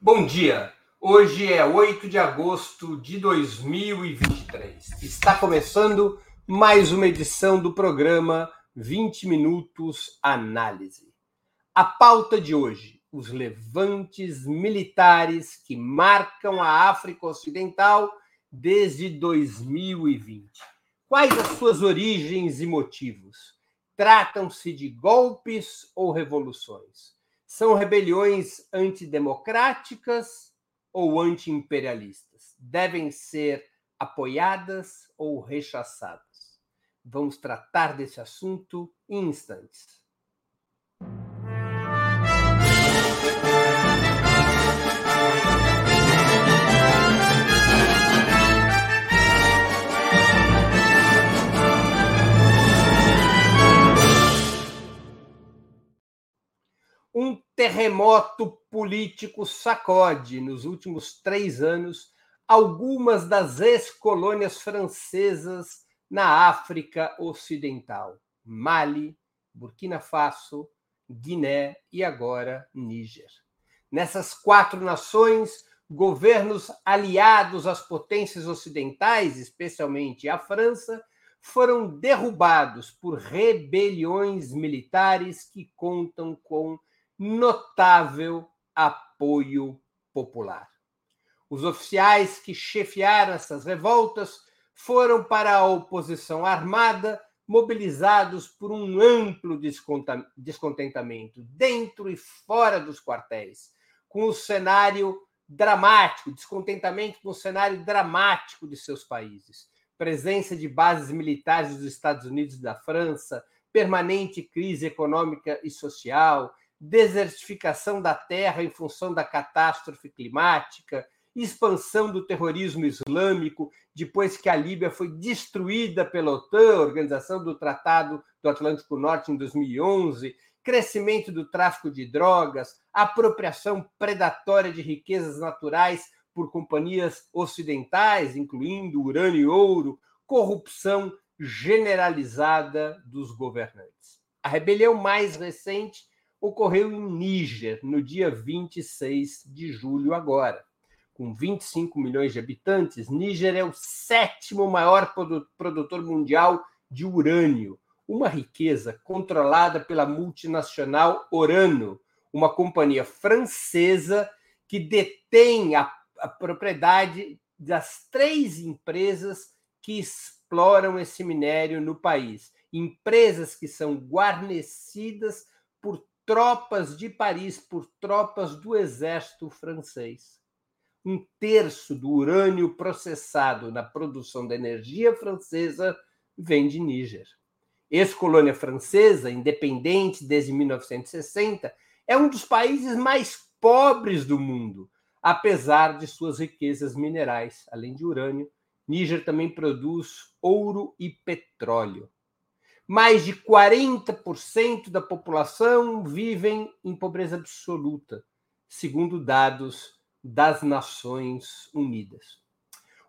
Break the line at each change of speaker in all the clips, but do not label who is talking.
Bom dia. Hoje é 8 de agosto de 2023. Está começando mais uma edição do programa 20 Minutos Análise. A pauta de hoje: os levantes militares que marcam a África Ocidental desde 2020. Quais as suas origens e motivos? Tratam-se de golpes ou revoluções? São rebeliões antidemocráticas ou antiimperialistas? Devem ser apoiadas ou rechaçadas? Vamos tratar desse assunto em instantes. Um terremoto político sacode nos últimos três anos algumas das ex-colônias francesas na África Ocidental: Mali, Burkina Faso, Guiné e agora Níger. Nessas quatro nações, governos aliados às potências ocidentais, especialmente a França, foram derrubados por rebeliões militares que contam com notável apoio popular. Os oficiais que chefiaram essas revoltas foram para a oposição armada, mobilizados por um amplo descontentamento, dentro e fora dos quartéis, com o cenário dramático, descontentamento com o cenário dramático de seus países. Presença de bases militares dos Estados Unidos e da França, permanente crise econômica e social, desertificação da terra em função da catástrofe climática, expansão do terrorismo islâmico, depois que a Líbia foi destruída pela OTAN, Organização do Tratado do Atlântico Norte, em 2011, crescimento do tráfico de drogas, apropriação predatória de riquezas naturais por companhias ocidentais, incluindo urânio e ouro, corrupção generalizada dos governantes. A rebelião mais recente ocorreu em Níger, no dia 26 de julho, agora. Com 25 milhões de habitantes, Níger é o sétimo maior produtor mundial de urânio, uma riqueza controlada pela multinacional Orano, uma companhia francesa que detém a, a propriedade das três empresas que exploram esse minério no país. Empresas que são guarnecidas tropas de Paris por tropas do exército francês. Um terço do urânio processado na produção da energia francesa vem de Níger. Ex-colônia francesa, independente desde 1960, é um dos países mais pobres do mundo, apesar de suas riquezas minerais. Além de urânio, Níger também produz ouro e petróleo mais de 40% da população vivem em pobreza absoluta, segundo dados das Nações Unidas.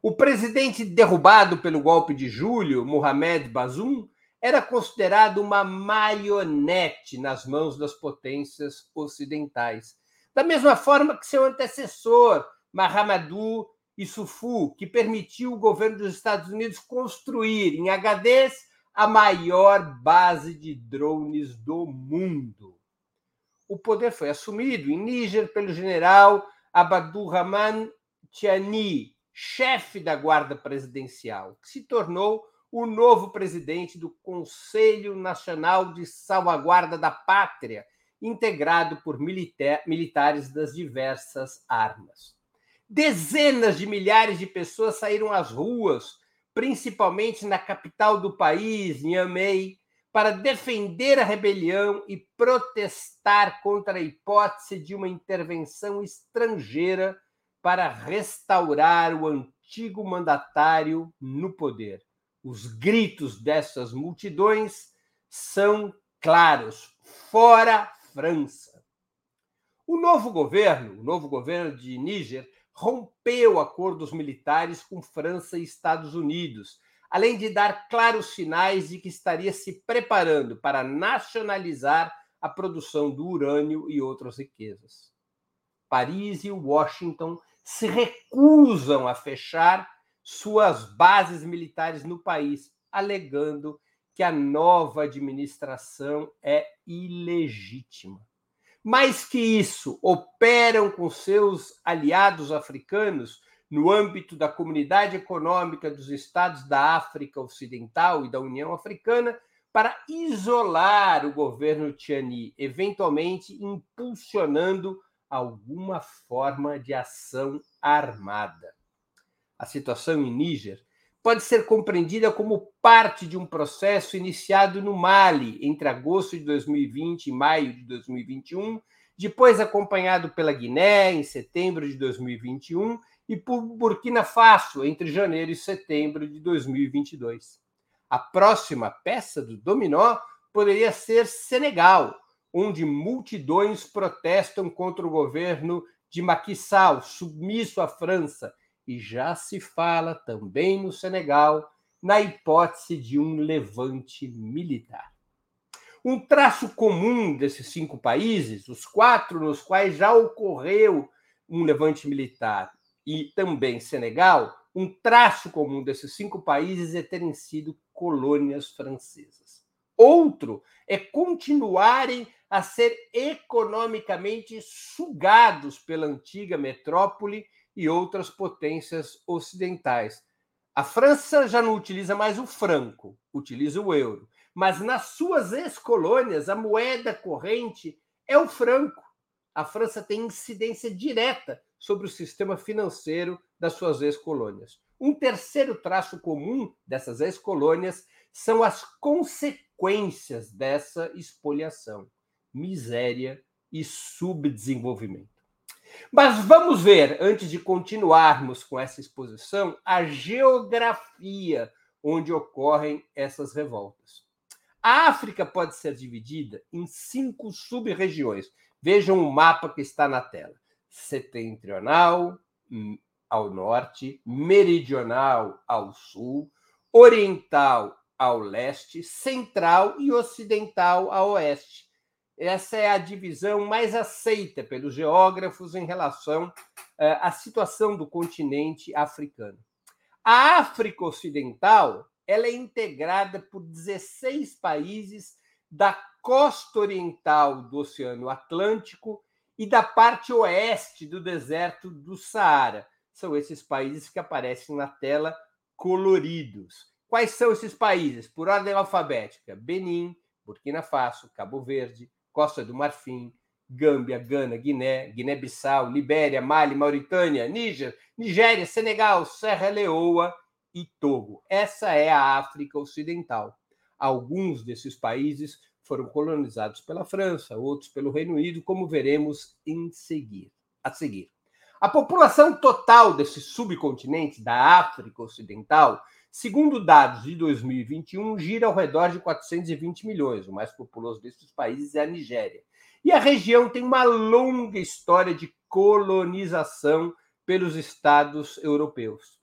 O presidente derrubado pelo golpe de julho, Mohamed Bazoum, era considerado uma marionete nas mãos das potências ocidentais. Da mesma forma que seu antecessor, Mahamadou Issoufou, que permitiu o governo dos Estados Unidos construir em HDs a maior base de drones do mundo. O poder foi assumido em Níger pelo general Abdurrahman Tiani, chefe da Guarda Presidencial, que se tornou o novo presidente do Conselho Nacional de Salvaguarda da Pátria, integrado por militares das diversas armas. Dezenas de milhares de pessoas saíram às ruas principalmente na capital do país, Niamey, para defender a rebelião e protestar contra a hipótese de uma intervenção estrangeira para restaurar o antigo mandatário no poder. Os gritos dessas multidões são claros: fora França. O novo governo, o novo governo de Níger, rompeu acordos militares com França e Estados Unidos, além de dar claros sinais de que estaria se preparando para nacionalizar a produção do urânio e outras riquezas. Paris e Washington se recusam a fechar suas bases militares no país, alegando que a nova administração é ilegítima. Mais que isso, operam com seus aliados africanos no âmbito da Comunidade Econômica dos Estados da África Ocidental e da União Africana para isolar o governo Tiani, eventualmente impulsionando alguma forma de ação armada. A situação em Níger pode ser compreendida como parte de um processo iniciado no Mali entre agosto de 2020 e maio de 2021, depois acompanhado pela Guiné em setembro de 2021 e por Burkina Faso entre janeiro e setembro de 2022. A próxima peça do dominó poderia ser Senegal, onde multidões protestam contra o governo de Macky Sall, submisso à França, e já se fala também no Senegal na hipótese de um levante militar. Um traço comum desses cinco países, os quatro nos quais já ocorreu um levante militar, e também Senegal, um traço comum desses cinco países é terem sido colônias francesas. Outro é continuarem a ser economicamente sugados pela antiga metrópole e outras potências ocidentais. A França já não utiliza mais o franco, utiliza o euro. Mas nas suas ex-colônias, a moeda corrente é o franco. A França tem incidência direta sobre o sistema financeiro das suas ex-colônias. Um terceiro traço comum dessas ex-colônias são as consequências dessa expoliação miséria e subdesenvolvimento. Mas vamos ver, antes de continuarmos com essa exposição, a geografia onde ocorrem essas revoltas. A África pode ser dividida em cinco sub-regiões. Vejam o mapa que está na tela: setentrional ao norte, meridional ao sul, oriental ao leste, central e ocidental a oeste. Essa é a divisão mais aceita pelos geógrafos em relação eh, à situação do continente africano. A África Ocidental ela é integrada por 16 países da costa oriental do Oceano Atlântico e da parte oeste do deserto do Saara. São esses países que aparecem na tela coloridos. Quais são esses países? Por ordem alfabética: Benin, Burkina Faso, Cabo Verde, Costa do Marfim, Gâmbia, Gana, Guiné, Guiné-Bissau, Libéria, Mali, Mauritânia, Níger, Nigéria, Senegal, Serra Leoa e Togo. Essa é a África Ocidental. Alguns desses países foram colonizados pela França, outros pelo Reino Unido, como veremos em seguir, a seguir. A população total desse subcontinente da África Ocidental Segundo dados de 2021, gira ao redor de 420 milhões. O mais populoso desses países é a Nigéria. E a região tem uma longa história de colonização pelos estados europeus.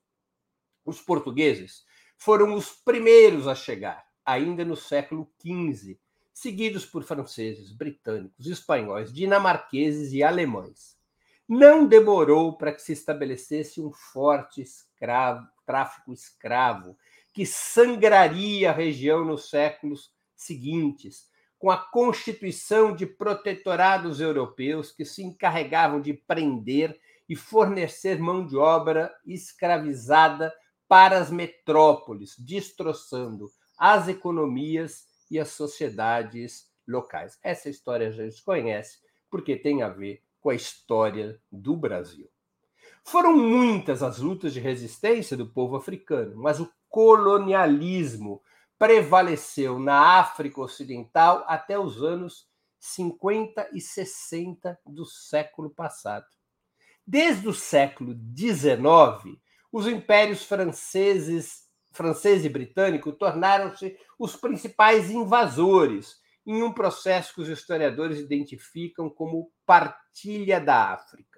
Os portugueses foram os primeiros a chegar, ainda no século XV, seguidos por franceses, britânicos, espanhóis, dinamarqueses e alemães. Não demorou para que se estabelecesse um forte escravo, tráfico escravo, que sangraria a região nos séculos seguintes, com a constituição de protetorados europeus que se encarregavam de prender e fornecer mão de obra escravizada para as metrópoles, destroçando as economias e as sociedades locais. Essa história a gente conhece, porque tem a ver com a história do Brasil. Foram muitas as lutas de resistência do povo africano, mas o colonialismo prevaleceu na África Ocidental até os anos 50 e 60 do século passado. Desde o século XIX, os impérios franceses, francês e britânico tornaram-se os principais invasores em um processo que os historiadores identificam como partilha da África.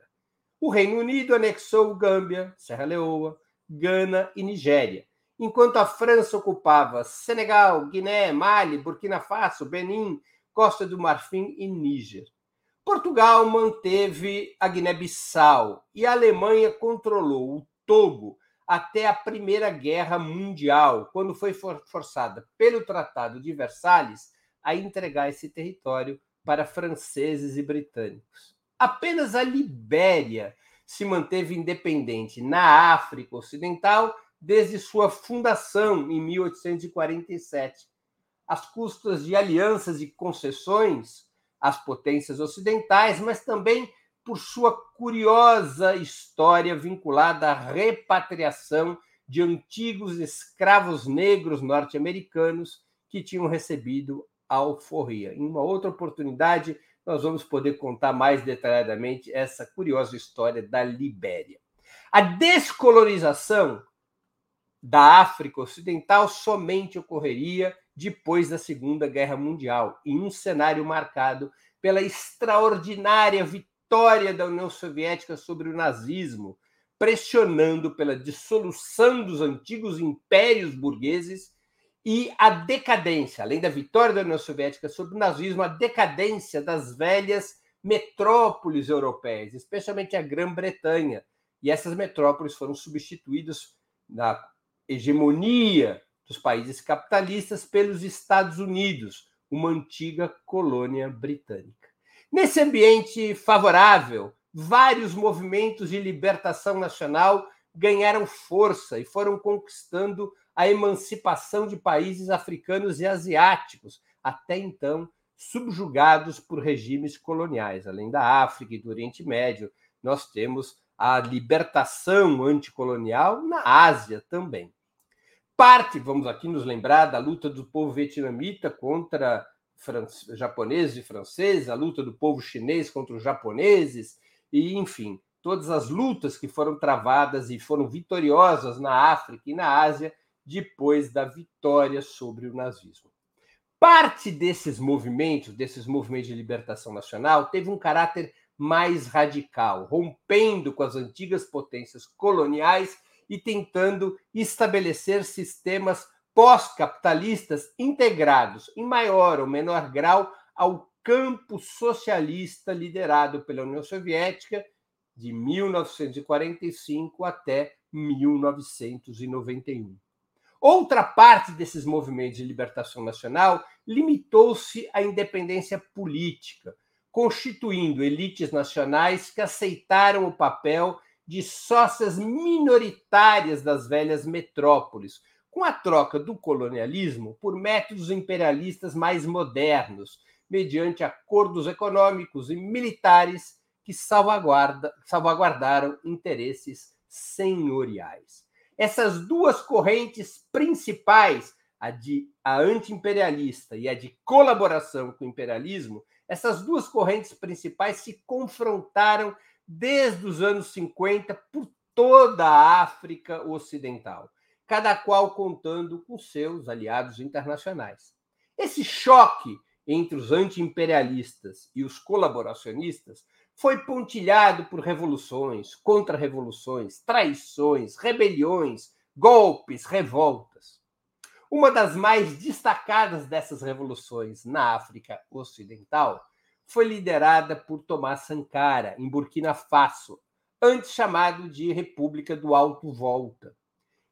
O Reino Unido anexou Gâmbia, Serra Leoa, Gana e Nigéria, enquanto a França ocupava Senegal, Guiné, Mali, Burkina Faso, Benin, Costa do Marfim e Níger. Portugal manteve a Guiné-Bissau e a Alemanha controlou o Togo até a Primeira Guerra Mundial, quando foi forçada pelo Tratado de Versalhes a entregar esse território para franceses e britânicos. Apenas a Libéria se manteve independente na África Ocidental desde sua fundação em 1847, às custas de alianças e concessões às potências ocidentais, mas também por sua curiosa história vinculada à repatriação de antigos escravos negros norte-americanos que tinham recebido a alforria. Em uma outra oportunidade, nós vamos poder contar mais detalhadamente essa curiosa história da Libéria. A descolonização da África Ocidental somente ocorreria depois da Segunda Guerra Mundial, em um cenário marcado pela extraordinária vitória da União Soviética sobre o nazismo, pressionando pela dissolução dos antigos impérios burgueses e a decadência, além da vitória da União Soviética sobre o nazismo, a decadência das velhas metrópoles europeias, especialmente a Grã-Bretanha. E essas metrópoles foram substituídas na hegemonia dos países capitalistas pelos Estados Unidos, uma antiga colônia britânica. Nesse ambiente favorável, vários movimentos de libertação nacional ganharam força e foram conquistando a emancipação de países africanos e asiáticos, até então subjugados por regimes coloniais. Além da África e do Oriente Médio, nós temos a libertação anticolonial na Ásia também parte, vamos aqui nos lembrar, da luta do povo vietnamita contra japoneses e franceses, a luta do povo chinês contra os japoneses, e, enfim, todas as lutas que foram travadas e foram vitoriosas na África e na Ásia depois da vitória sobre o nazismo. Parte desses movimentos, desses movimentos de libertação nacional, teve um caráter mais radical, rompendo com as antigas potências coloniais e tentando estabelecer sistemas pós-capitalistas integrados, em maior ou menor grau, ao campo socialista liderado pela União Soviética de 1945 até 1991. Outra parte desses movimentos de libertação nacional limitou-se à independência política, constituindo elites nacionais que aceitaram o papel de sócias minoritárias das velhas metrópoles, com a troca do colonialismo por métodos imperialistas mais modernos, mediante acordos econômicos e militares que salvaguarda, salvaguardaram interesses senhoriais. Essas duas correntes principais, a de a anti-imperialista e a de colaboração com o imperialismo, essas duas correntes principais se confrontaram desde os anos 50 por toda a África Ocidental, cada qual contando com seus aliados internacionais. Esse choque entre os anti-imperialistas e os colaboracionistas foi pontilhado por revoluções, contra-revoluções, traições, rebeliões, golpes, revoltas. Uma das mais destacadas dessas revoluções na África Ocidental foi liderada por Tomás Sankara, em Burkina Faso, antes chamado de República do Alto Volta.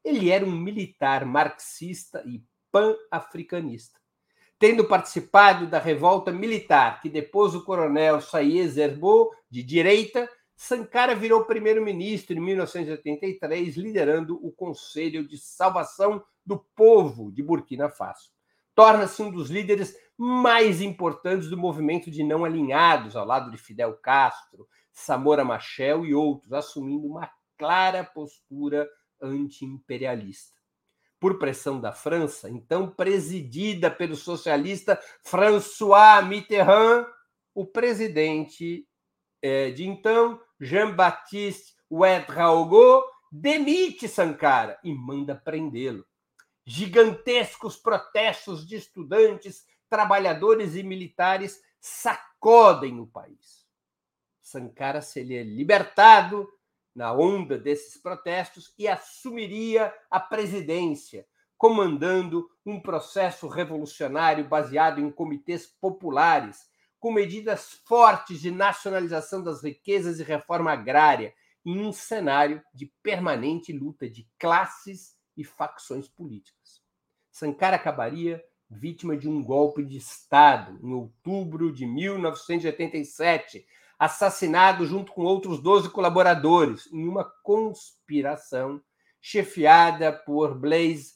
Ele era um militar marxista e pan-africanista. Tendo participado da revolta militar que depôs o coronel Saïd Zerbo, de direita, Sankara virou primeiro-ministro em 1983, liderando o Conselho de Salvação do Povo de Burkina Faso. Torna-se um dos líderes mais importantes do movimento de não alinhados, ao lado de Fidel Castro, Samora Machel e outros, assumindo uma clara postura anti-imperialista. Por pressão da França, então presidida pelo socialista François Mitterrand, o presidente é, de então, Jean-Baptiste Ouedraogo, demite Sankara e manda prendê-lo. Gigantescos protestos de estudantes trabalhadores e militares sacodem o país. Sankara seria libertado na onda desses protestos e assumiria a presidência, comandando um processo revolucionário baseado em comitês populares, com medidas fortes de nacionalização das riquezas e reforma agrária, em um cenário de permanente luta de classes e facções políticas. Sankara acabaria vítima de um golpe de Estado em outubro de 1987, assassinado junto com outros 12 colaboradores em uma conspiração chefiada por Blaise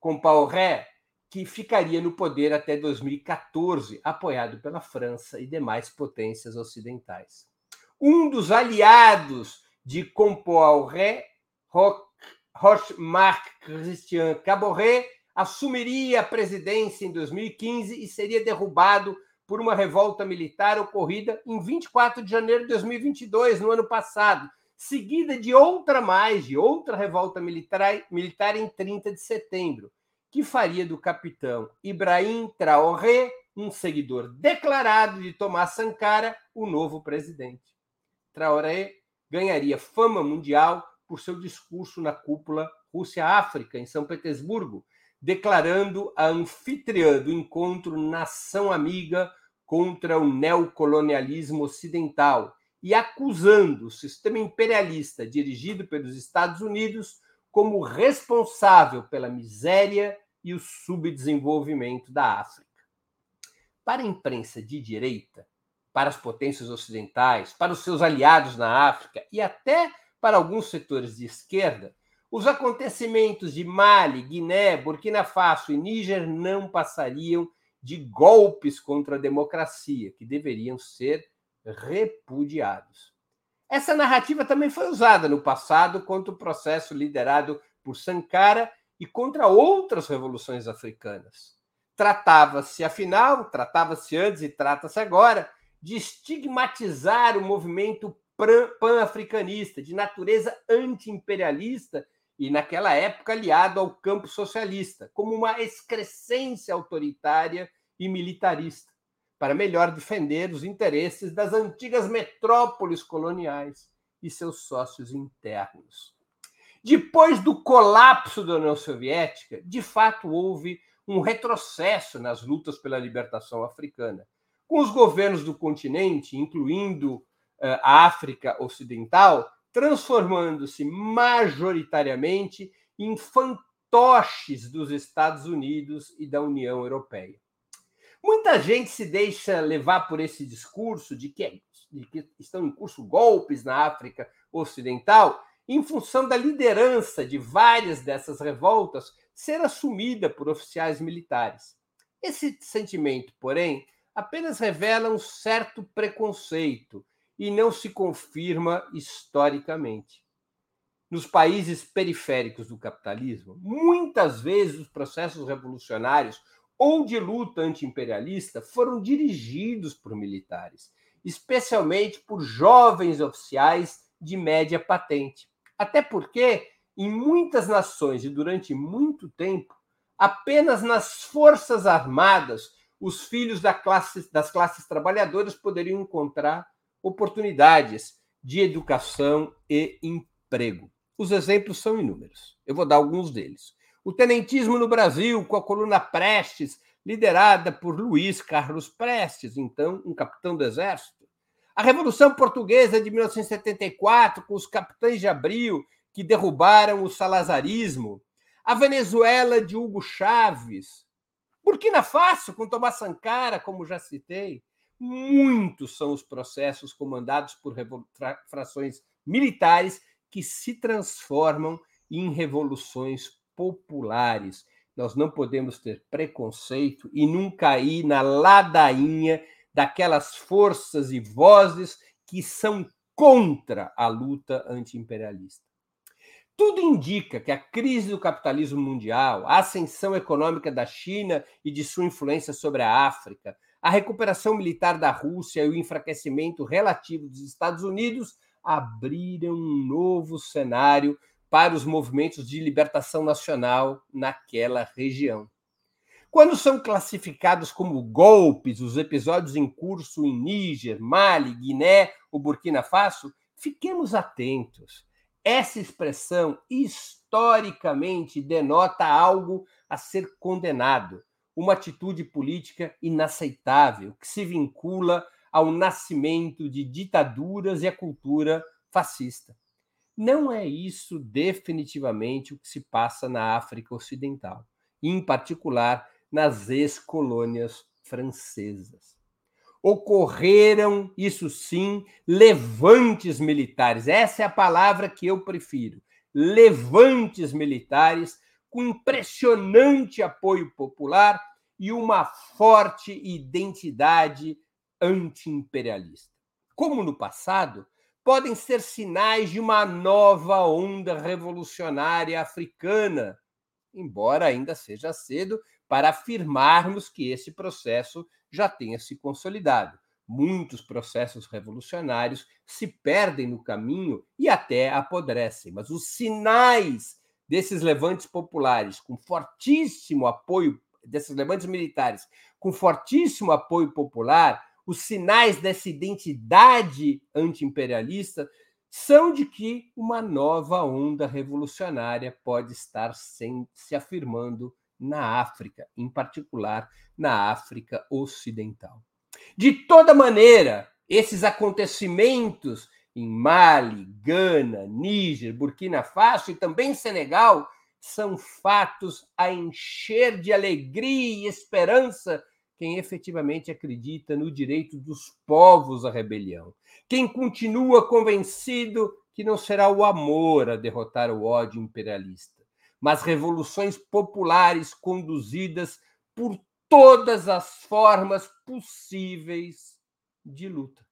Compaoré, que ficaria no poder até 2014, apoiado pela França e demais potências ocidentais. Um dos aliados de Compaoré, Roch-Marc Christian Caboret, assumiria a presidência em 2015 e seria derrubado por uma revolta militar ocorrida em 24 de janeiro de 2022, no ano passado, seguida de outra mais, de outra revolta militar, militar em 30 de setembro, que faria do capitão Ibrahim Traoré, um seguidor declarado de Thomas Sankara, o novo presidente. Traoré ganharia fama mundial por seu discurso na cúpula Rússia-África, em São Petersburgo, declarando a anfitriã do encontro Nação Amiga contra o neocolonialismo ocidental e acusando o sistema imperialista dirigido pelos Estados Unidos como responsável pela miséria e o subdesenvolvimento da África. Para a imprensa de direita, para as potências ocidentais, para os seus aliados na África e até para alguns setores de esquerda, os acontecimentos de Mali, Guiné, Burkina Faso e Níger não passariam de golpes contra a democracia, que deveriam ser repudiados. Essa narrativa também foi usada no passado contra o processo liderado por Sankara e contra outras revoluções africanas. Tratava-se, afinal, tratava-se antes e trata-se agora, de estigmatizar o movimento pan-africanista, de natureza anti-imperialista e, naquela época, aliado ao campo socialista, como uma excrescência autoritária e militarista, para melhor defender os interesses das antigas metrópoles coloniais e seus sócios internos. Depois do colapso da União Soviética, de fato houve um retrocesso nas lutas pela libertação africana, com os governos do continente, incluindo eh, a África Ocidental, transformando-se majoritariamente em fantoches dos Estados Unidos e da União Europeia. Muita gente se deixa levar por esse discurso de que, de que estão em curso golpes na África Ocidental, em função da liderança de várias dessas revoltas ser assumida por oficiais militares. Esse sentimento, porém, apenas revela um certo preconceito e não se confirma historicamente. Nos países periféricos do capitalismo, muitas vezes os processos revolucionários ou de luta antiimperialista foram dirigidos por militares, especialmente por jovens oficiais de média patente. Até porque, em muitas nações e durante muito tempo, apenas nas forças armadas os filhos da classe, das classes trabalhadoras poderiam encontrar oportunidades de educação e emprego. Os exemplos são inúmeros. Eu vou dar alguns deles. O tenentismo no Brasil, com a coluna Prestes, liderada por Luiz Carlos Prestes, então um capitão do Exército. A Revolução Portuguesa de 1974, com os capitães de abril que derrubaram o salazarismo. A Venezuela de Hugo Chávez. Burkina Faso, com Tomás Sankara, como já citei. Muitos são os processos comandados por frações militares que se transformam em revoluções populares. Nós não podemos ter preconceito e nunca ir na ladainha daquelas forças e vozes que são contra a luta antiimperialista. Tudo indica que a crise do capitalismo mundial, a ascensão econômica da China e de sua influência sobre a África, a recuperação militar da Rússia e o enfraquecimento relativo dos Estados Unidos abriram um novo cenário para os movimentos de libertação nacional naquela região. Quando são classificados como golpes os episódios em curso em Níger, Mali, Guiné ou Burkina Faso, fiquemos atentos. Essa expressão historicamente denota algo a ser condenado uma atitude política inaceitável, que se vincula ao nascimento de ditaduras e à cultura fascista. Não é isso definitivamente o que se passa na África Ocidental, em particular nas ex-colônias francesas. Ocorreram, isso sim, levantes militares. Essa é a palavra que eu prefiro. Levantes militares com impressionante apoio popular e uma forte identidade anti-imperialista. Como no passado, podem ser sinais de uma nova onda revolucionária africana, embora ainda seja cedo para afirmarmos que esse processo já tenha se consolidado. Muitos processos revolucionários se perdem no caminho e até apodrecem, mas os sinais desses levantes populares com fortíssimo apoio, desses levantes militares com fortíssimo apoio popular, os sinais dessa identidade antiimperialista são de que uma nova onda revolucionária pode estar se afirmando na África, em particular na África Ocidental. De toda maneira, esses acontecimentos em Mali, Gana, Níger, Burkina Faso e também Senegal, são fatos a encher de alegria e esperança quem efetivamente acredita no direito dos povos à rebelião. Quem continua convencido que não será o amor a derrotar o ódio imperialista, mas revoluções populares conduzidas por todas as formas possíveis de luta.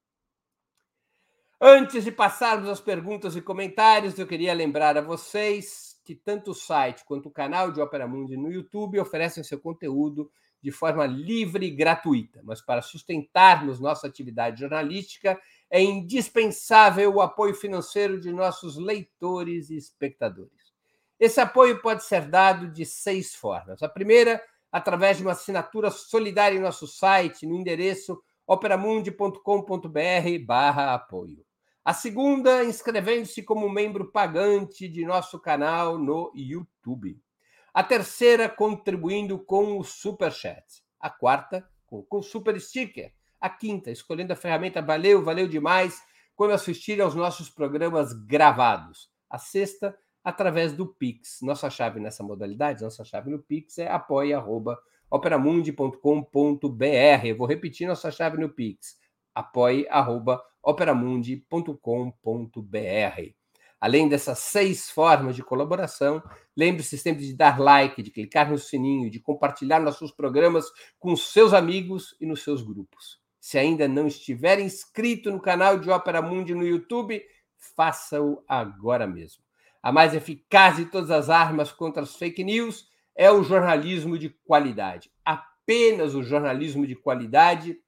Antes de passarmos às perguntas e comentários, eu queria lembrar a vocês que tanto o site quanto o canal de Opera Mundi no YouTube oferecem seu conteúdo de forma livre e gratuita, mas para sustentarmos nossa atividade jornalística é indispensável o apoio financeiro de nossos leitores e espectadores. Esse apoio pode ser dado de seis formas. A primeira, através de uma assinatura solidária em nosso site, no endereço operamundi.com.br/apoio. A segunda, inscrevendo-se como membro pagante de nosso canal no YouTube. A terceira, contribuindo com o Super Chat. A quarta, com o Super Sticker. A quinta, escolhendo a ferramenta Valeu, valeu demais, quando assistir aos nossos programas gravados. A sexta, através do Pix. Nossa chave nessa modalidade, nossa chave no Pix é apoia.operamundi.com.br. Vou repetir nossa chave no Pix. apoia.operamundi.com.br operamundi.com.br. Além dessas seis formas de colaboração, lembre-se sempre de dar like, de clicar no sininho, de compartilhar nossos programas com seus amigos e nos seus grupos. Se ainda não estiver inscrito no canal de Opera Mundi no YouTube, faça-o agora mesmo. A mais eficaz de todas as armas contra as fake news é o jornalismo de qualidade. Apenas o jornalismo de qualidade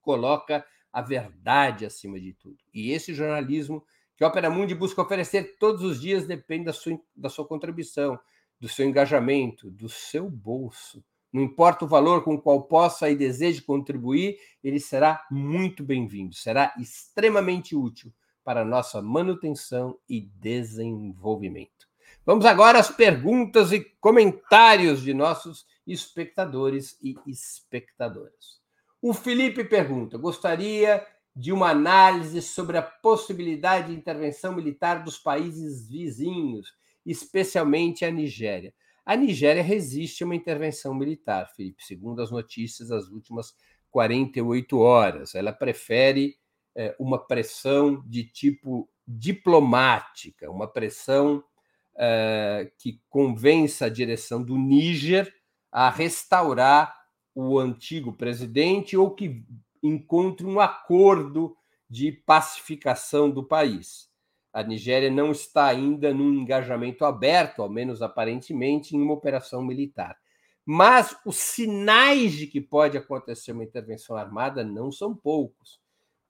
coloca a verdade acima de tudo. E esse jornalismo que a Opera Mundi busca oferecer todos os dias depende da sua, da sua contribuição, do seu engajamento, do seu bolso. Não importa o valor com o qual possa e deseje contribuir, ele será muito bem-vindo, será extremamente útil para nossa manutenção e desenvolvimento. Vamos agora às perguntas e comentários de nossos espectadores e espectadoras. O Felipe pergunta: gostaria de uma análise sobre a possibilidade de intervenção militar dos países vizinhos, especialmente a Nigéria. A Nigéria resiste a uma intervenção militar, Felipe, segundo as notícias das últimas 48 horas. Ela prefere uma pressão de tipo diplomática, uma pressão é, que convença a direção do Níger a restaurar o antigo presidente ou que encontre um acordo de pacificação do país. A Nigéria não está ainda num engajamento aberto, ao menos aparentemente, em uma operação militar. Mas os sinais de que pode acontecer uma intervenção armada não são poucos,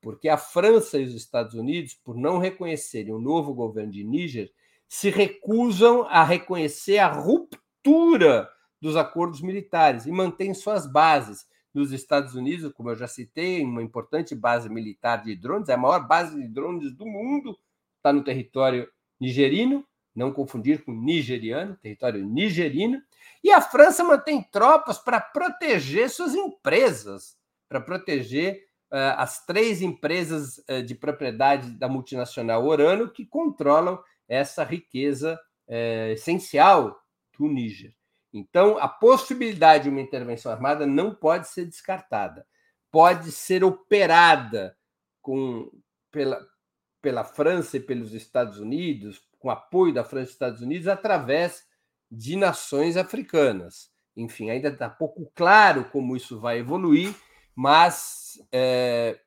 porque a França e os Estados Unidos, por não reconhecerem o novo governo de Níger, se recusam a reconhecer a ruptura dos acordos militares e mantém suas bases nos Estados Unidos, como eu já citei, uma importante base militar de drones, é a maior base de drones do mundo, está no território nigerino, não confundir com nigeriano, território nigerino, e a França mantém tropas para proteger suas empresas, para proteger as três empresas uh, de propriedade da multinacional Orano que controlam essa riqueza uh, essencial do Níger. Então, a possibilidade de uma intervenção armada não pode ser descartada. Pode ser operada com, pela, pela França e pelos Estados Unidos, com apoio da França e Estados Unidos, através de nações africanas. Enfim, ainda está pouco claro como isso vai evoluir, mas é,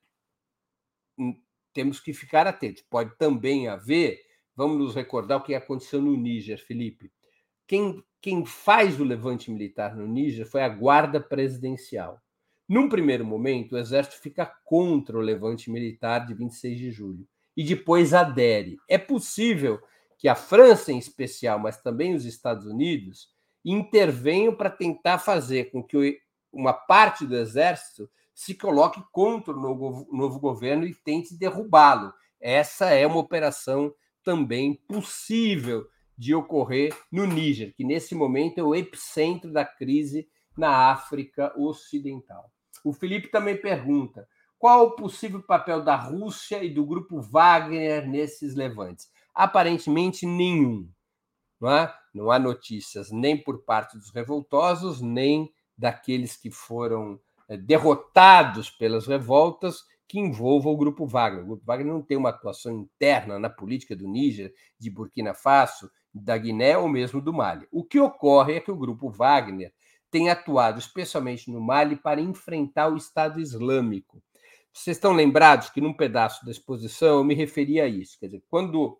temos que ficar atentos. Pode também haver, vamos nos recordar o que aconteceu no Níger, Felipe. Quem, quem faz o levante militar no Níger foi a Guarda Presidencial. Num primeiro momento, o exército fica contra o levante militar de 26 de julho e depois adere. É possível que a França, em especial, mas também os Estados Unidos, intervenham para tentar fazer com que uma parte do exército se coloque contra o novo, novo governo e tente derrubá-lo. Essa é uma operação também possível de ocorrer no Níger, que nesse momento é o epicentro da crise na África Ocidental. O Felipe também pergunta: qual o possível papel da Rússia e do grupo Wagner nesses levantes? Aparentemente nenhum. Não, é? não há notícias nem por parte dos revoltosos, nem daqueles que foram derrotados pelas revoltas que envolvam o Grupo Wagner. O Grupo Wagner não tem uma atuação interna na política do Níger, de Burkina Faso, da Guiné ou mesmo do Mali. O que ocorre é que o Grupo Wagner tem atuado especialmente no Mali para enfrentar o Estado Islâmico. Vocês estão lembrados que num pedaço da exposição eu me referi a isso. Quer dizer, quando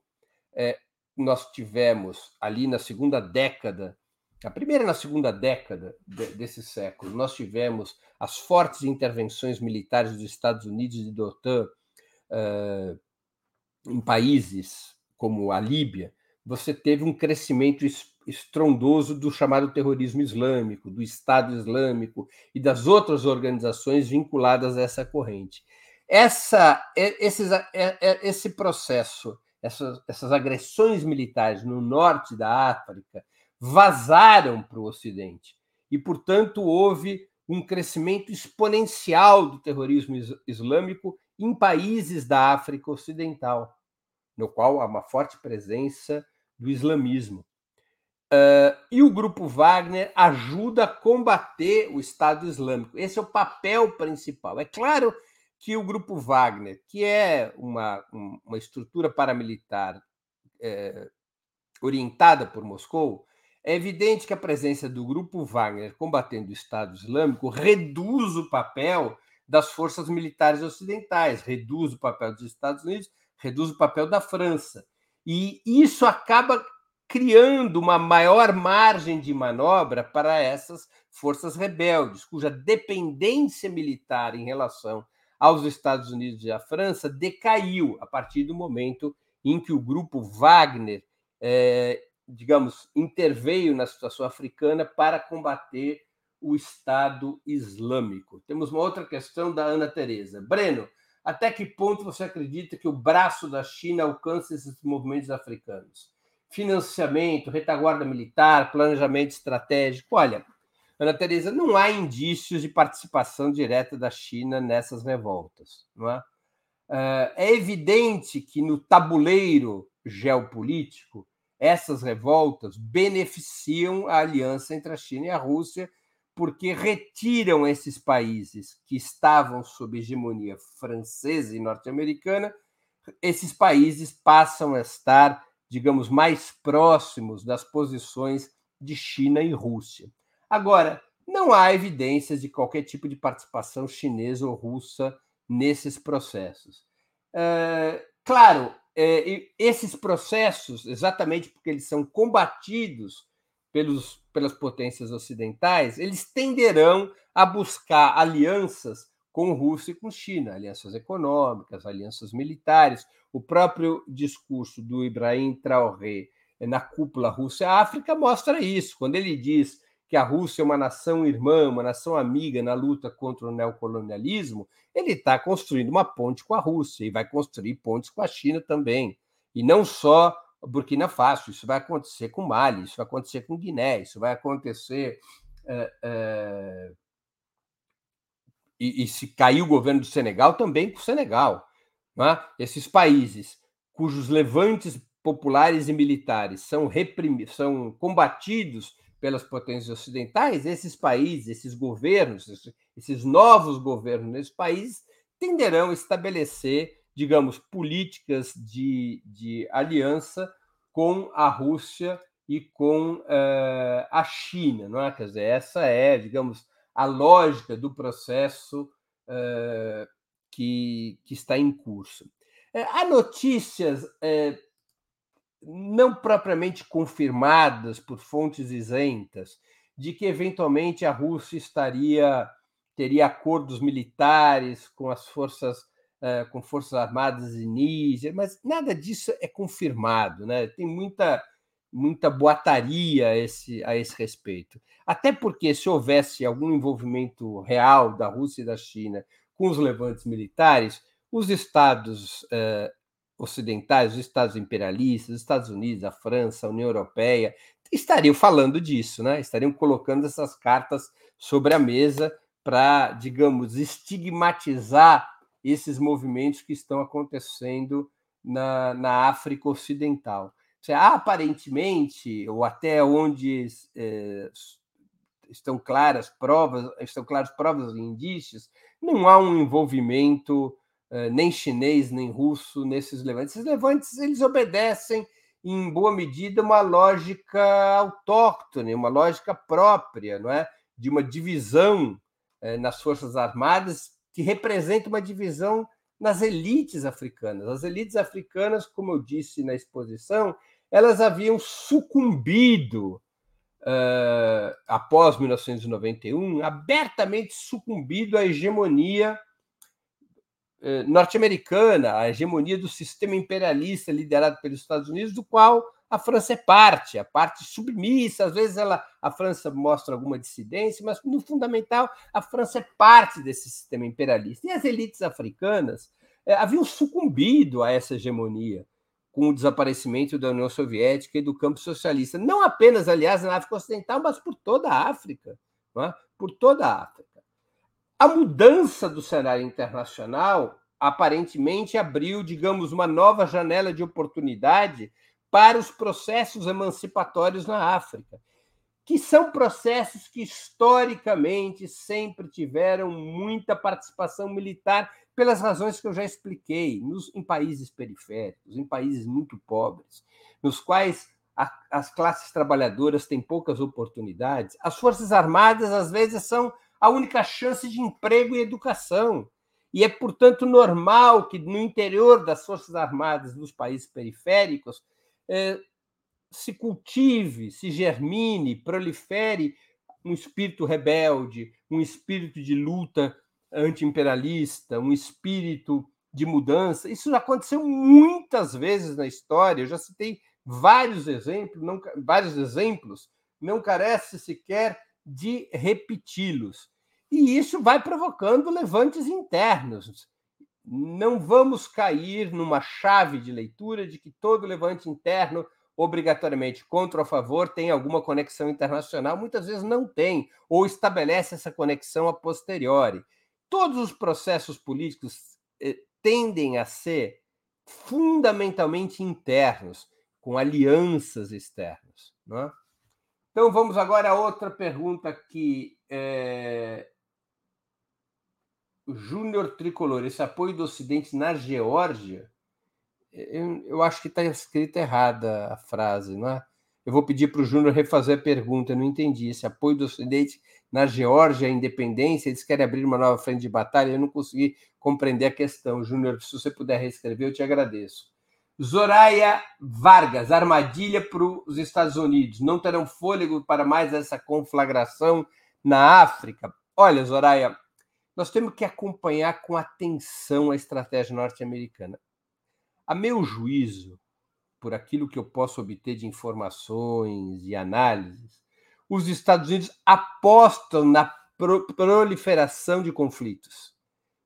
é, nós tivemos ali na segunda década, a primeira e na segunda década de, desse século, nós tivemos as fortes intervenções militares dos Estados Unidos e da OTAN uh, em países como a Líbia, você teve um crescimento estrondoso do chamado terrorismo islâmico, do Estado Islâmico e das outras organizações vinculadas a essa corrente. Essa, esses, esse processo essas, essas agressões militares no norte da África vazaram para o Ocidente. E, portanto, houve um crescimento exponencial do terrorismo islâmico em países da África Ocidental, no qual há uma forte presença do islamismo. Uh, e o grupo Wagner ajuda a combater o Estado Islâmico. Esse é o papel principal. É claro que o Grupo Wagner, que é uma, uma estrutura paramilitar é, orientada por Moscou, é evidente que a presença do Grupo Wagner combatendo o Estado Islâmico reduz o papel das forças militares ocidentais, reduz o papel dos Estados Unidos, reduz o papel da França. E isso acaba criando uma maior margem de manobra para essas forças rebeldes, cuja dependência militar em relação aos Estados Unidos e à França decaiu a partir do momento em que o grupo Wagner, é, digamos, interveio na situação africana para combater o Estado Islâmico. Temos uma outra questão da Ana Tereza. Breno, até que ponto você acredita que o braço da China alcança esses movimentos africanos? Financiamento, retaguarda militar, planejamento estratégico. Olha, Ana Teresa, não há indícios de participação direta da China nessas revoltas. Não é? Eh, é evidente que no tabuleiro geopolítico, essas revoltas beneficiam a aliança entre a China e a Rússia, porque retiram esses países que estavam sob hegemonia francesa e norte-americana, esses países passam a estar, digamos, mais próximos das posições de China e Rússia. Agora, não há evidências de qualquer tipo de participação chinesa ou russa nesses processos. É, claro, é, esses processos, exatamente porque eles são combatidos pelos, pelas potências ocidentais, eles tenderão a buscar alianças com Rússia e com China, alianças econômicas, alianças militares. O próprio discurso do Ibrahim Traoré na cúpula Rússia-África mostra isso, quando ele diz que a Rússia é uma nação irmã, uma nação amiga na luta contra o neocolonialismo, ele está construindo uma ponte com a Rússia e vai construir pontes com a China também. E não só Burkina Faso, isso vai acontecer com Mali, isso vai acontecer com Guiné, isso vai acontecer. É, é... E, e, se cair o governo do Senegal, também com o Senegal. É? Esses países cujos levantes populares e militares são, são combatidos pelas potências ocidentais, esses países, esses governos, esses novos governos nesses países tenderão a estabelecer, digamos, políticas de, de aliança com a Rússia e com uh, a China, não é? Quer dizer, essa é, digamos, a lógica do processo uh, que, que está em curso. Uh, há notícias não propriamente confirmadas por fontes isentas de que eventualmente a Rússia estaria teria acordos militares com as forças uh, com forças armadas em Níger, mas nada disso é confirmado, né? Tem muita muita boataria a esse, a esse respeito. Até porque se houvesse algum envolvimento real da Rússia e da China com os levantes militares, os estados uh, ocidentais, os Estados imperialistas, os Estados Unidos, a França, a União Europeia, estariam falando disso, né? estariam colocando essas cartas sobre a mesa para, digamos, estigmatizar esses movimentos que estão acontecendo na, na África Ocidental. Aparentemente, ou até onde é, estão claras provas, estão claras provas e indícios, não há um envolvimento nem chinês nem russo nesses levantes. Esses levantes eles obedecem em boa medida uma lógica autóctone, uma lógica própria, não é, de uma divisão eh, nas forças armadas que representa uma divisão nas elites africanas. As elites africanas, como eu disse na exposição, elas haviam sucumbido uh, após 1991, abertamente sucumbido à hegemonia eh, norte-americana, a hegemonia do sistema imperialista liderado pelos Estados Unidos, do qual a França é parte, a parte submissa. Às vezes ela, a França mostra alguma dissidência, mas no fundamental a França é parte desse sistema imperialista. E as elites africanas eh, haviam sucumbido a essa hegemonia com o desaparecimento da União Soviética e do campo socialista, não apenas, aliás, na África Ocidental, mas por toda a África, é? por toda a África. A mudança do cenário internacional aparentemente abriu, digamos, uma nova janela de oportunidade para os processos emancipatórios na África, que são processos que historicamente sempre tiveram muita participação militar pelas razões que eu já expliquei, nos, em países periféricos, em países muito pobres, nos quais a, as classes trabalhadoras têm poucas oportunidades. As forças armadas às vezes são a única chance de emprego e educação. E é, portanto, normal que no interior das Forças Armadas dos países periféricos eh, se cultive, se germine, prolifere um espírito rebelde, um espírito de luta anti-imperialista, um espírito de mudança. Isso aconteceu muitas vezes na história. Eu já citei vários exemplos, não, vários exemplos, não carece sequer de repeti-los. E isso vai provocando levantes internos. Não vamos cair numa chave de leitura de que todo levante interno, obrigatoriamente contra ou a favor, tem alguma conexão internacional. Muitas vezes não tem, ou estabelece essa conexão a posteriori. Todos os processos políticos eh, tendem a ser fundamentalmente internos, com alianças externas. Não é? Então vamos agora a outra pergunta que é... Júnior Tricolor, esse apoio do Ocidente na Geórgia, eu, eu acho que está escrita errada a frase, não é? Eu vou pedir para o Júnior refazer a pergunta, eu não entendi. Esse apoio do Ocidente na Geórgia, a independência, eles querem abrir uma nova frente de batalha, eu não consegui compreender a questão. Júnior, se você puder reescrever, eu te agradeço. Zoraia Vargas, armadilha para os Estados Unidos. Não terão fôlego para mais essa conflagração na África? Olha, Zoraia, nós temos que acompanhar com atenção a estratégia norte-americana. A meu juízo, por aquilo que eu posso obter de informações e análises, os Estados Unidos apostam na proliferação de conflitos.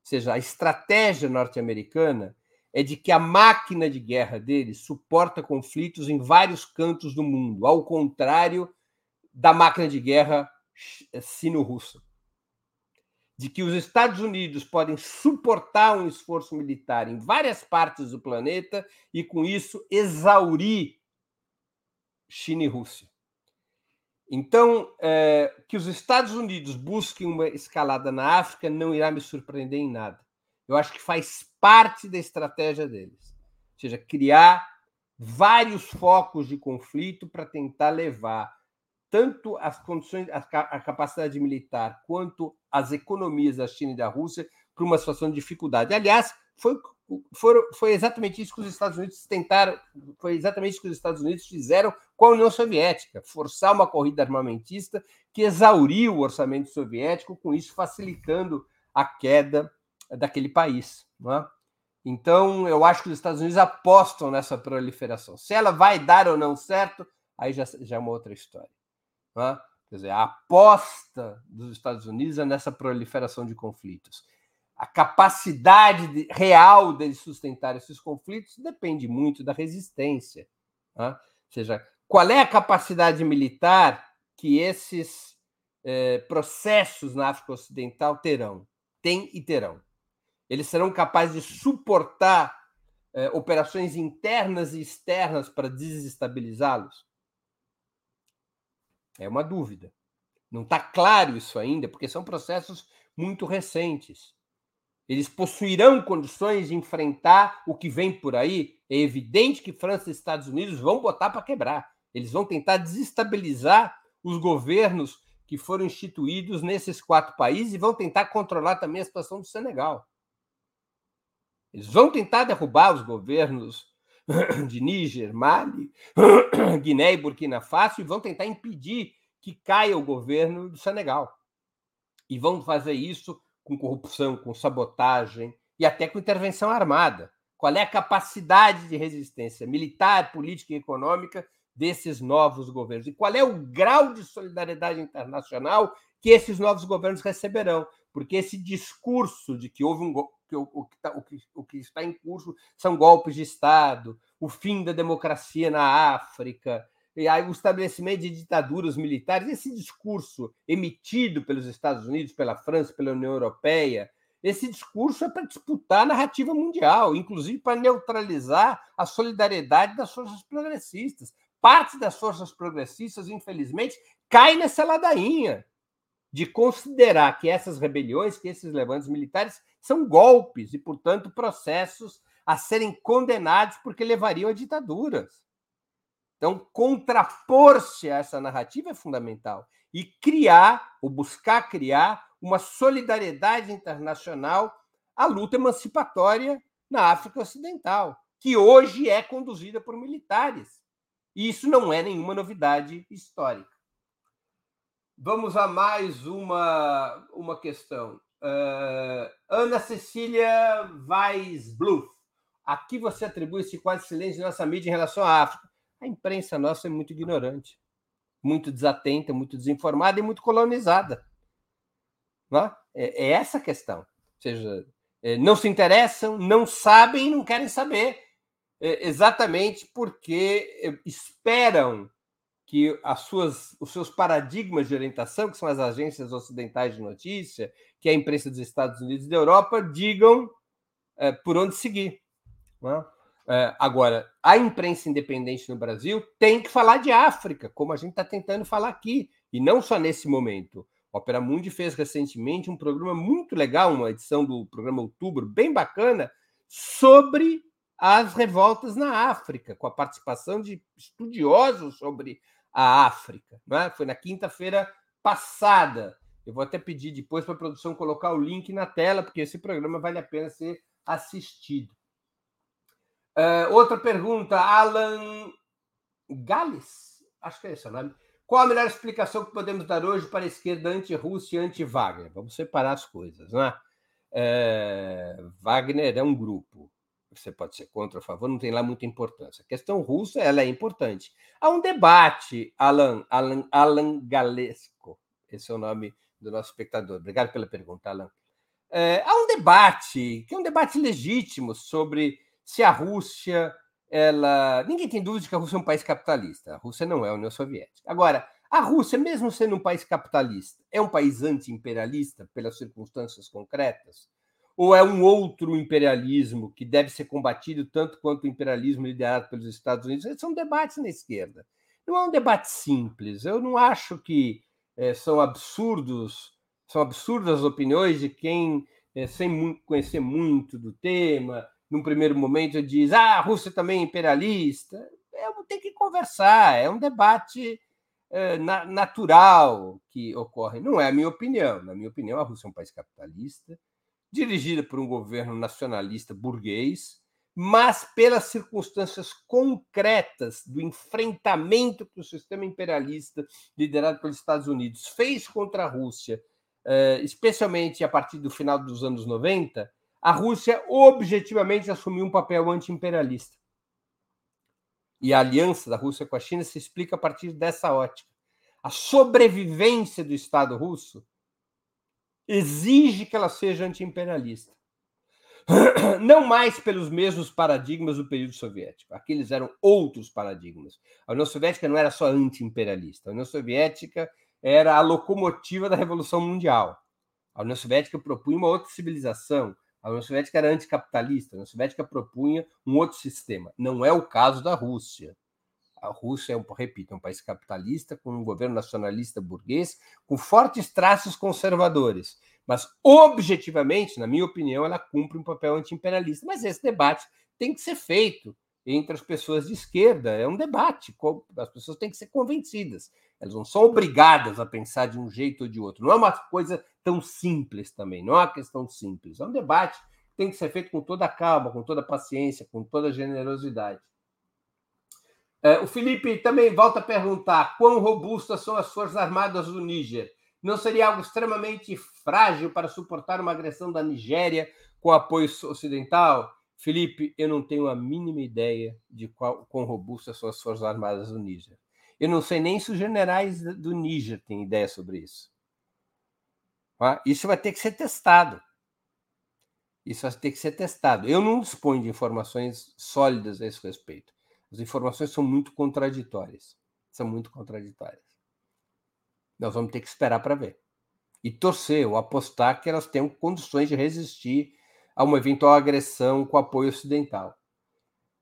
Ou seja, a estratégia norte-americana é de que a máquina de guerra deles suporta conflitos em vários cantos do mundo, ao contrário da máquina de guerra sino-russa. De que os Estados Unidos podem suportar um esforço militar em várias partes do planeta e, com isso, exaurir China e Rússia. Então, é, que os Estados Unidos busquem uma escalada na África não irá me surpreender em nada. Eu acho que faz parte da estratégia deles. Ou seja, criar vários focos de conflito para tentar levar tanto as condições, a, capacidade militar, quanto as economias da China e da Rússia para uma situação de dificuldade. Aliás, foi, foi, foi exatamente isso que os Estados Unidos tentaram, foi exatamente isso que os Estados Unidos fizeram com a União Soviética, forçar uma corrida armamentista que exauriu o orçamento soviético, com isso facilitando a queda daquele país. É? Então, eu acho que os Estados Unidos apostam nessa proliferação. Se ela vai dar ou não certo, aí já, já é uma outra história. É? Quer dizer, a aposta dos Estados Unidos é nessa proliferação de conflitos. A capacidade de, real deles sustentar esses conflitos depende muito da resistência. É? Ou seja, qual é a capacidade militar que esses eh, processos na África Ocidental terão? Tem e terão. Eles serão capazes de suportar eh, operações internas e externas para desestabilizá-los? É uma dúvida. Não está claro isso ainda, porque são processos muito recentes. Eles possuirão condições de enfrentar o que vem por aí. É evidente que França e Estados Unidos vão botar para quebrar. Eles vão tentar desestabilizar os governos que foram instituídos nesses quatro países e vão tentar controlar também a situação do Senegal. Eles vão tentar derrubar os governos de Níger, Mali, Guiné e Burkina Faso e vão tentar impedir que caia o governo do Senegal. E vão fazer isso com corrupção, com sabotagem e até com intervenção armada. Qual é a capacidade de resistência militar, política e econômica desses novos governos? E qual é o grau de solidariedade internacional que esses novos governos receberão? Porque esse discurso de que houve um, que o, que tá, o, que, o que está em curso são golpes de Estado, o fim da democracia na África, e aí o estabelecimento de ditaduras militares, esse discurso emitido pelos Estados Unidos, pela França, pela União Europeia, esse discurso é para disputar a narrativa mundial, inclusive para neutralizar a solidariedade das forças progressistas. Parte das forças progressistas, infelizmente, cai nessa ladainha de considerar que essas rebeliões, que esses levantes militares são golpes e, portanto, processos a serem condenados porque levariam a ditaduras. Então, contrapor-se a essa narrativa é fundamental e criar, ou buscar criar, uma solidariedade internacional à luta emancipatória na África Ocidental, que hoje é conduzida por militares. E isso não é nenhuma novidade histórica. Vamos a mais uma, uma questão. Uh, Ana Cecília Weisbluff. Aqui você atribui esse quase silêncio de nossa mídia em relação à África. A imprensa nossa é muito ignorante, muito desatenta, muito desinformada e muito colonizada. Não é? é, é essa a questão. Ou seja, é, não se interessam, não sabem e não querem saber. É, exatamente porque é, esperam que as suas, os seus paradigmas de orientação, que são as agências ocidentais de notícia, que é a imprensa dos Estados Unidos e da Europa, digam é, por onde seguir. É? É, agora, a imprensa independente no Brasil tem que falar de África, como a gente está tentando falar aqui, e não só nesse momento. A Opera Mundi fez recentemente um programa muito legal, uma edição do programa Outubro, bem bacana, sobre as revoltas na África, com a participação de estudiosos sobre a África. Né? Foi na quinta-feira passada. Eu vou até pedir depois para a produção colocar o link na tela, porque esse programa vale a pena ser assistido. Uh, outra pergunta, Alan Gales, acho que é esse o nome. Qual a melhor explicação que podemos dar hoje para a esquerda anti-Rússia e anti-Wagner? Vamos separar as coisas, né? É, Wagner é um grupo você pode ser contra ou a favor, não tem lá muita importância. A questão russa ela é importante. Há um debate, Alan, Alan, Alan Galesco, esse é o nome do nosso espectador. Obrigado pela pergunta, Alan. É, há um debate, que é um debate legítimo sobre se a Rússia, ela, ninguém tem dúvida de que a Rússia é um país capitalista. A Rússia não é a União Soviética. Agora, a Rússia, mesmo sendo um país capitalista, é um país anti-imperialista pelas circunstâncias concretas? Ou é um outro imperialismo que deve ser combatido tanto quanto o imperialismo liderado pelos Estados Unidos? Esses são debates na esquerda. Não é um debate simples. Eu não acho que é, são absurdos, são absurdas as opiniões de quem, é, sem conhecer muito do tema, num primeiro momento diz: ah, a Rússia também é imperialista. É, tem que conversar, é um debate é, na, natural que ocorre. Não é a minha opinião. Na minha opinião, a Rússia é um país capitalista, dirigida por um governo nacionalista burguês, mas pelas circunstâncias concretas do enfrentamento que o sistema imperialista, liderado pelos Estados Unidos, fez contra a Rússia, eh, especialmente a partir do final dos anos 90, a Rússia objetivamente assumiu um papel anti-imperialista. E a aliança da Rússia com a China se explica a partir dessa ótica. A sobrevivência do Estado russo exige que ela seja anti-imperialista. Não mais pelos mesmos paradigmas do período soviético. Aqueles eram outros paradigmas. A União Soviética não era só anti-imperialista. A União Soviética era a locomotiva da Revolução Mundial. A União Soviética propunha uma outra civilização. A União Soviética era anticapitalista. A União Soviética propunha um outro sistema. Não é o caso da Rússia. A Rússia é, um, repito, é um país capitalista, com um governo nacionalista burguês, com fortes traços conservadores. Mas, objetivamente, na minha opinião, ela cumpre um papel anti-imperialista. Mas esse debate tem que ser feito entre as pessoas de esquerda. É um debate. As pessoas têm que ser convencidas. Elas não são obrigadas a pensar de um jeito ou de outro. Não é uma coisa tão simples também. Não é uma questão simples. É um debate que tem que ser feito com toda calma, com toda paciência, com toda generosidade. É, o Felipe também volta a perguntar quão robustas são as Forças Armadas do Níger. Não seria algo extremamente frágil para suportar uma agressão da Nigéria com apoio ocidental? Felipe, eu não tenho a mínima ideia de qual, quão robustas são as Forças Armadas do Níger. Eu não sei nem se os generais do Níger têm ideia sobre isso. Tá? Isso vai ter que ser testado. Isso vai ter que ser testado. Eu não disponho de informações sólidas a esse respeito. As informações são muito contraditórias. São muito contraditórias. Nós vamos ter que esperar para ver. E torcer ou apostar que elas tenham condições de resistir a uma eventual agressão com apoio ocidental.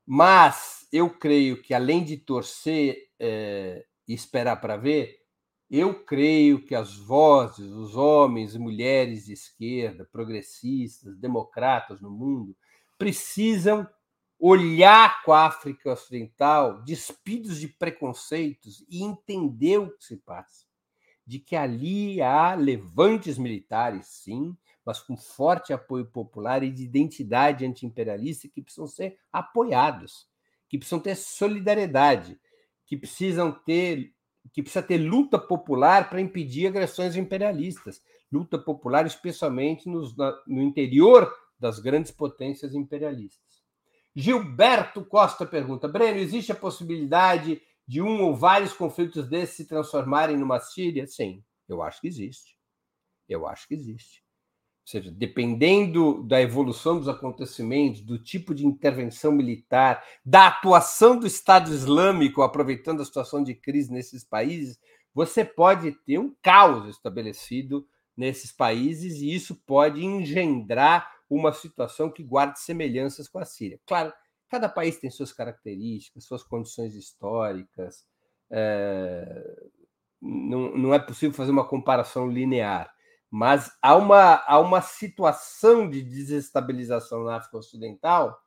Mas eu creio que, além de torcer é, e esperar para ver, eu creio que as vozes, os homens e mulheres de esquerda, progressistas, democratas no mundo, precisam olhar com a África Ocidental, despidos de preconceitos e entender o que se passa. De que ali há levantes militares, sim, mas com forte apoio popular e de identidade antiimperialista que precisam ser apoiados, que precisam ter solidariedade, que precisam ter que precisa ter luta popular para impedir agressões imperialistas, luta popular especialmente nos, no interior das grandes potências imperialistas. Gilberto Costa pergunta: Breno, existe a possibilidade de um ou vários conflitos desses se transformarem numa Síria? Sim, eu acho que existe. Eu acho que existe. Ou seja, dependendo da evolução dos acontecimentos, do tipo de intervenção militar, da atuação do Estado Islâmico, aproveitando a situação de crise nesses países, você pode ter um caos estabelecido nesses países e isso pode engendrar uma situação que guarde semelhanças com a Síria. Claro, cada país tem suas características, suas condições históricas, é... não, não é possível fazer uma comparação linear, mas há uma, há uma situação de desestabilização na África Ocidental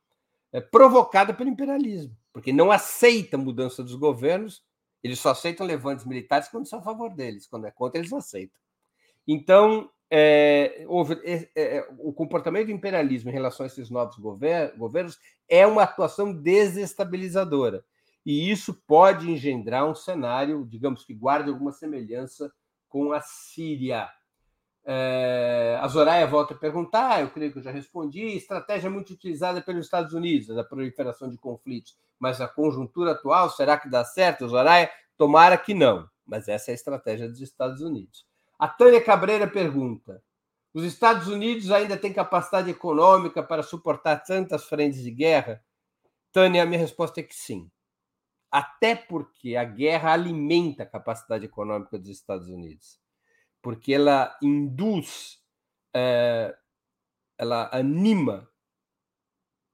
é, provocada pelo imperialismo, porque não aceita mudança dos governos, eles só aceitam levantes militares quando são a favor deles, quando é contra, eles não aceitam. Então, é, houve, é, é, o comportamento do imperialismo em relação a esses novos gover governos é uma atuação desestabilizadora. E isso pode engendrar um cenário, digamos que guarde alguma semelhança com a Síria. É, a Zoraia volta a perguntar, eu creio que eu já respondi. Estratégia muito utilizada pelos Estados Unidos, da proliferação de conflitos, mas a conjuntura atual, será que dá certo, Zoraia? Tomara que não, mas essa é a estratégia dos Estados Unidos. A Tânia Cabreira pergunta: os Estados Unidos ainda têm capacidade econômica para suportar tantas frentes de guerra? Tânia, a minha resposta é que sim. Até porque a guerra alimenta a capacidade econômica dos Estados Unidos, porque ela induz, é, ela anima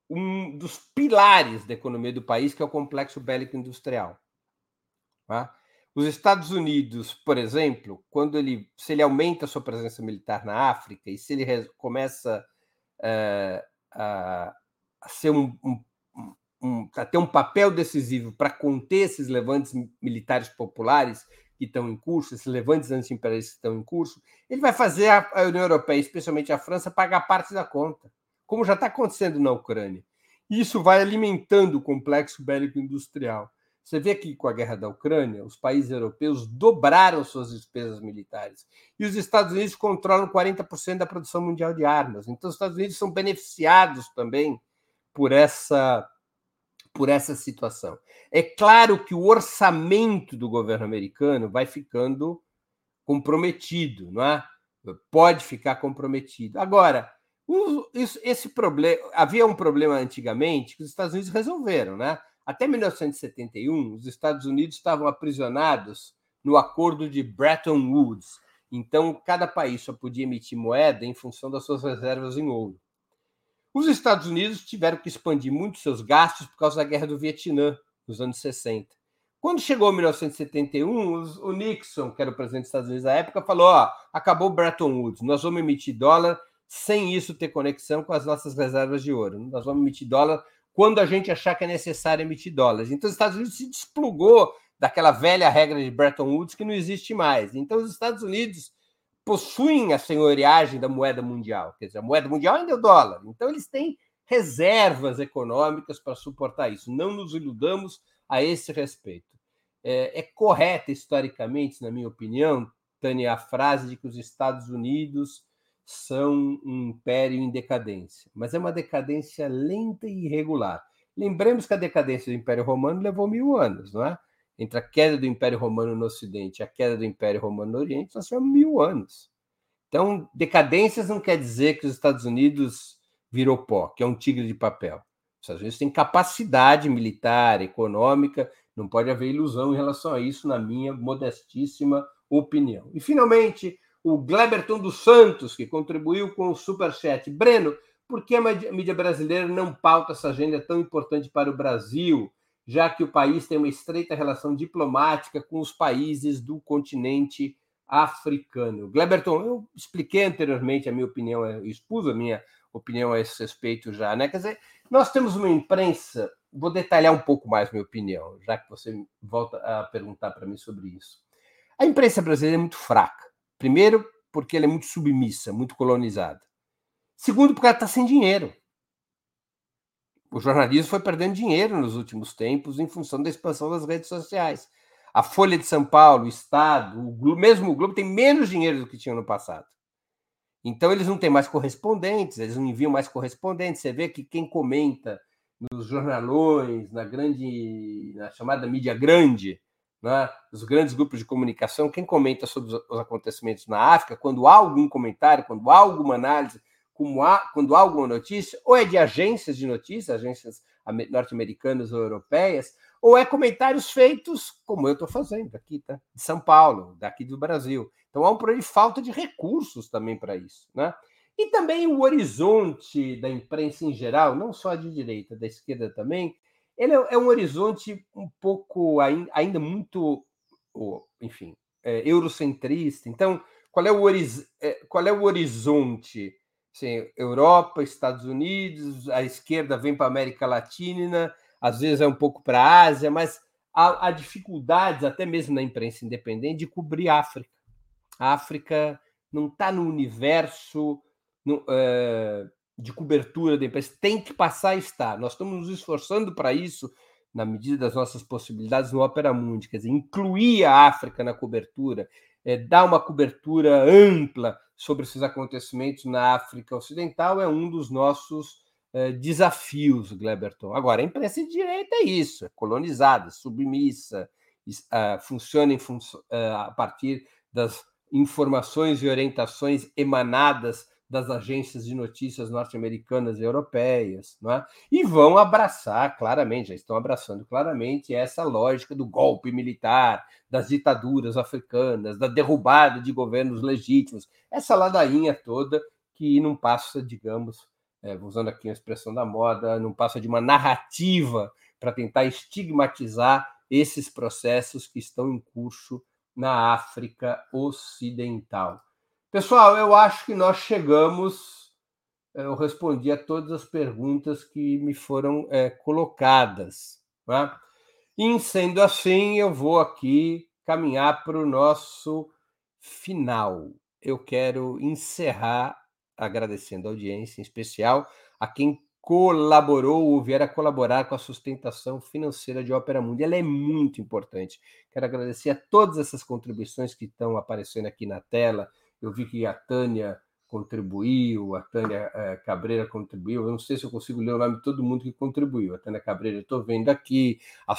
um dos pilares da economia do país, que é o complexo bélico industrial. Tá? Os Estados Unidos, por exemplo, quando ele, se ele aumenta a sua presença militar na África e se ele começa uh, a, ser um, um, um, a ter um papel decisivo para conter esses levantes militares populares que estão em curso, esses levantes anti-imperialistas que estão em curso, ele vai fazer a, a União Europeia, especialmente a França, pagar parte da conta como já está acontecendo na Ucrânia. Isso vai alimentando o complexo bélico-industrial. Você vê que com a guerra da Ucrânia, os países europeus dobraram suas despesas militares. E os Estados Unidos controlam 40% da produção mundial de armas. Então, os Estados Unidos são beneficiados também por essa, por essa situação. É claro que o orçamento do governo americano vai ficando comprometido, não é? Pode ficar comprometido. Agora, esse problema havia um problema antigamente que os Estados Unidos resolveram, né? Até 1971, os Estados Unidos estavam aprisionados no acordo de Bretton Woods. Então, cada país só podia emitir moeda em função das suas reservas em ouro. Os Estados Unidos tiveram que expandir muito seus gastos por causa da guerra do Vietnã, nos anos 60. Quando chegou 1971, o Nixon, que era o presidente dos Estados Unidos na época, falou: ó, acabou Bretton Woods, nós vamos emitir dólar sem isso ter conexão com as nossas reservas de ouro. Nós vamos emitir dólar quando a gente achar que é necessário emitir dólares. Então, os Estados Unidos se desplugou daquela velha regra de Bretton Woods que não existe mais. Então, os Estados Unidos possuem a senhoriagem da moeda mundial. Quer dizer, a moeda mundial ainda é o dólar. Então, eles têm reservas econômicas para suportar isso. Não nos iludamos a esse respeito. É, é correta historicamente, na minha opinião, Tânia, a frase de que os Estados Unidos são um império em decadência, mas é uma decadência lenta e irregular. Lembremos que a decadência do Império Romano levou mil anos, não é? Entre a queda do Império Romano no Ocidente e a queda do Império Romano no Oriente, nós tivemos mil anos. Então, decadências não quer dizer que os Estados Unidos virou pó, que é um tigre de papel. Os Estados Unidos têm capacidade militar, econômica, não pode haver ilusão em relação a isso, na minha modestíssima opinião. E, finalmente, o Gleberton dos Santos, que contribuiu com o Superchat. Breno, por que a mídia brasileira não pauta essa agenda tão importante para o Brasil, já que o país tem uma estreita relação diplomática com os países do continente africano? Gleberton, eu expliquei anteriormente a minha opinião, eu expus a minha opinião a esse respeito já, né? Quer dizer, nós temos uma imprensa, vou detalhar um pouco mais minha opinião, já que você volta a perguntar para mim sobre isso. A imprensa brasileira é muito fraca. Primeiro, porque ela é muito submissa, muito colonizada. Segundo, porque ela está sem dinheiro. O jornalismo foi perdendo dinheiro nos últimos tempos em função da expansão das redes sociais. A Folha de São Paulo, o Estado, o Globo, mesmo o Globo tem menos dinheiro do que tinha no passado. Então eles não têm mais correspondentes, eles não enviam mais correspondentes. Você vê que quem comenta nos jornalões, na grande, na chamada mídia grande, né, os grandes grupos de comunicação, quem comenta sobre os acontecimentos na África, quando há algum comentário, quando há alguma análise, há, quando há alguma notícia, ou é de agências de notícias, agências norte-americanas ou europeias, ou é comentários feitos, como eu estou fazendo aqui, tá? de São Paulo, daqui do Brasil. Então há um problema de falta de recursos também para isso. Né? E também o horizonte da imprensa em geral, não só de direita, da esquerda também, ele é, é um horizonte um pouco ainda muito, enfim, é, eurocentrista. Então, qual é o, é, qual é o horizonte? Assim, Europa, Estados Unidos, a esquerda vem para a América Latina, às vezes é um pouco para a Ásia, mas há, há, dificuldades, até mesmo na imprensa independente, de cobrir a África. A África não está no universo no, é, de cobertura da imprensa tem que passar a estar. Nós estamos nos esforçando para isso, na medida das nossas possibilidades, no Opera Mundi, quer dizer, incluir a África na cobertura, é, dar uma cobertura ampla sobre esses acontecimentos na África Ocidental é um dos nossos é, desafios, Gleberton. Agora, a imprensa de direita é isso, é colonizada, submissa, uh, funciona fun uh, a partir das informações e orientações emanadas das agências de notícias norte-americanas e europeias, não é? e vão abraçar claramente, já estão abraçando claramente essa lógica do golpe militar, das ditaduras africanas, da derrubada de governos legítimos, essa ladainha toda que não passa, digamos, é, usando aqui a expressão da moda, não passa de uma narrativa para tentar estigmatizar esses processos que estão em curso na África Ocidental. Pessoal, eu acho que nós chegamos. Eh, eu respondi a todas as perguntas que me foram é, colocadas. Né? E sendo assim, eu vou aqui caminhar para o nosso final. Eu quero encerrar agradecendo a audiência, em especial a quem colaborou ou vier a colaborar com a sustentação financeira de Ópera Mundi. Ela é muito importante. Quero agradecer a todas essas contribuições que estão aparecendo aqui na tela eu vi que a Tânia contribuiu, a Tânia é, Cabreira contribuiu. Eu não sei se eu consigo ler o nome de todo mundo que contribuiu. A Tânia Cabreira, eu estou vendo aqui. A,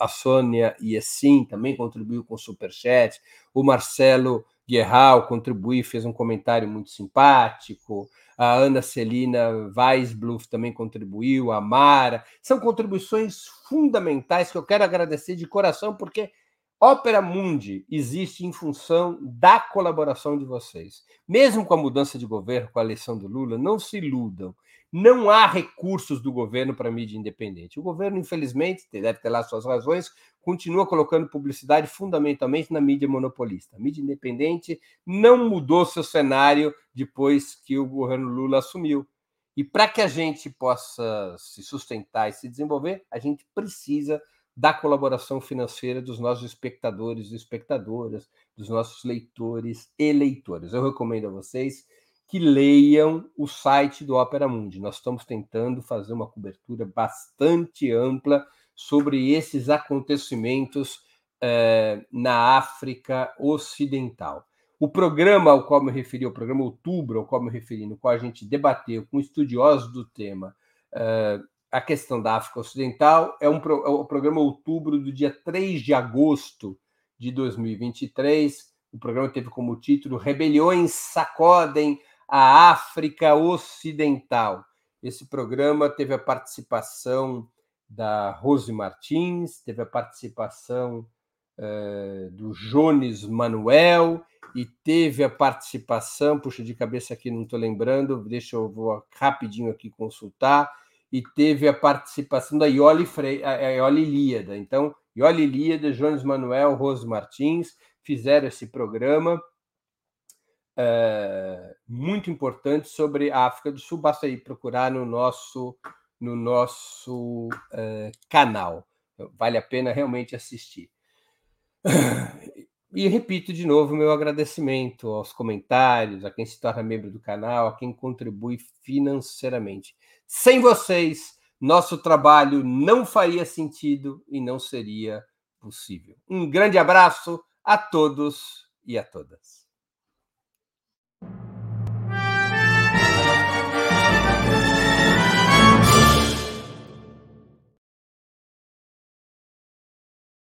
a Sônia Iesim também contribuiu com o Superchat. O Marcelo Guerral contribuiu, fez um comentário muito simpático. A Ana Celina Weisbluff também contribuiu. A Mara. São contribuições fundamentais que eu quero agradecer de coração, porque Ópera Mundi existe em função da colaboração de vocês. Mesmo com a mudança de governo, com a eleição do Lula, não se iludam. Não há recursos do governo para mídia independente. O governo, infelizmente, deve ter lá suas razões, continua colocando publicidade fundamentalmente na mídia monopolista. A mídia independente não mudou seu cenário depois que o governo Lula assumiu. E para que a gente possa se sustentar e se desenvolver, a gente precisa da colaboração financeira dos nossos espectadores e espectadoras, dos nossos leitores e leitoras. Eu recomendo a vocês que leiam o site do Opera Mundi. Nós estamos tentando fazer uma cobertura bastante ampla sobre esses acontecimentos eh, na África Ocidental. O programa ao qual me referi, o programa Outubro, ao qual me referi, no qual a gente debateu com estudiosos do tema, eh, a questão da África Ocidental é, um, é o programa Outubro do dia 3 de agosto de 2023. O programa teve como título Rebeliões sacodem a África Ocidental. Esse programa teve a participação da Rose Martins, teve a participação uh, do Jones Manuel e teve a participação, puxa de cabeça aqui, não estou lembrando, deixa eu vou rapidinho aqui consultar e teve a participação da Ioli, Fre... Ioli Líada. Então, Ioli Líada, Jones Manuel, Rose Martins fizeram esse programa é, muito importante sobre a África do Sul. Basta aí procurar no nosso, no nosso é, canal. Vale a pena realmente assistir. E repito de novo meu agradecimento aos comentários, a quem se torna membro do canal, a quem contribui financeiramente. Sem vocês, nosso trabalho não faria sentido e não seria possível. Um grande abraço a todos e a todas.